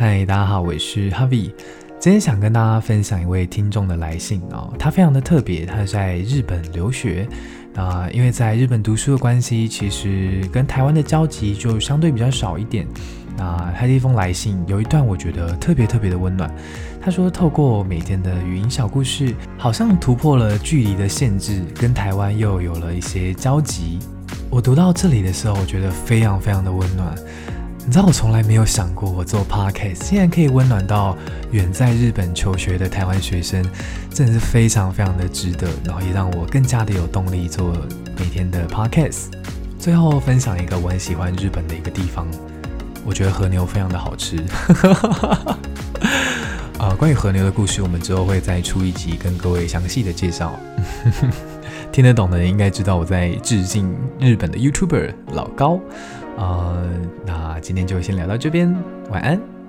嗨，大家好，我是 Harvie。今天想跟大家分享一位听众的来信哦，他非常的特别，他在日本留学啊，因为在日本读书的关系，其实跟台湾的交集就相对比较少一点。那，他的一封来信有一段我觉得特别特别的温暖。他说，透过每天的语音小故事，好像突破了距离的限制，跟台湾又有了一些交集。我读到这里的时候，我觉得非常非常的温暖。你知道我从来没有想过，我做 podcast 竟然可以温暖到远在日本求学的台湾学生，真的是非常非常的值得，然后也让我更加的有动力做每天的 podcast。最后分享一个我很喜欢日本的一个地方，我觉得和牛非常的好吃。关于和牛的故事，我们之后会再出一集跟各位详细的介绍。听得懂的人应该知道我在致敬日本的 YouTuber 老高。呃，那今天就先聊到这边，晚安。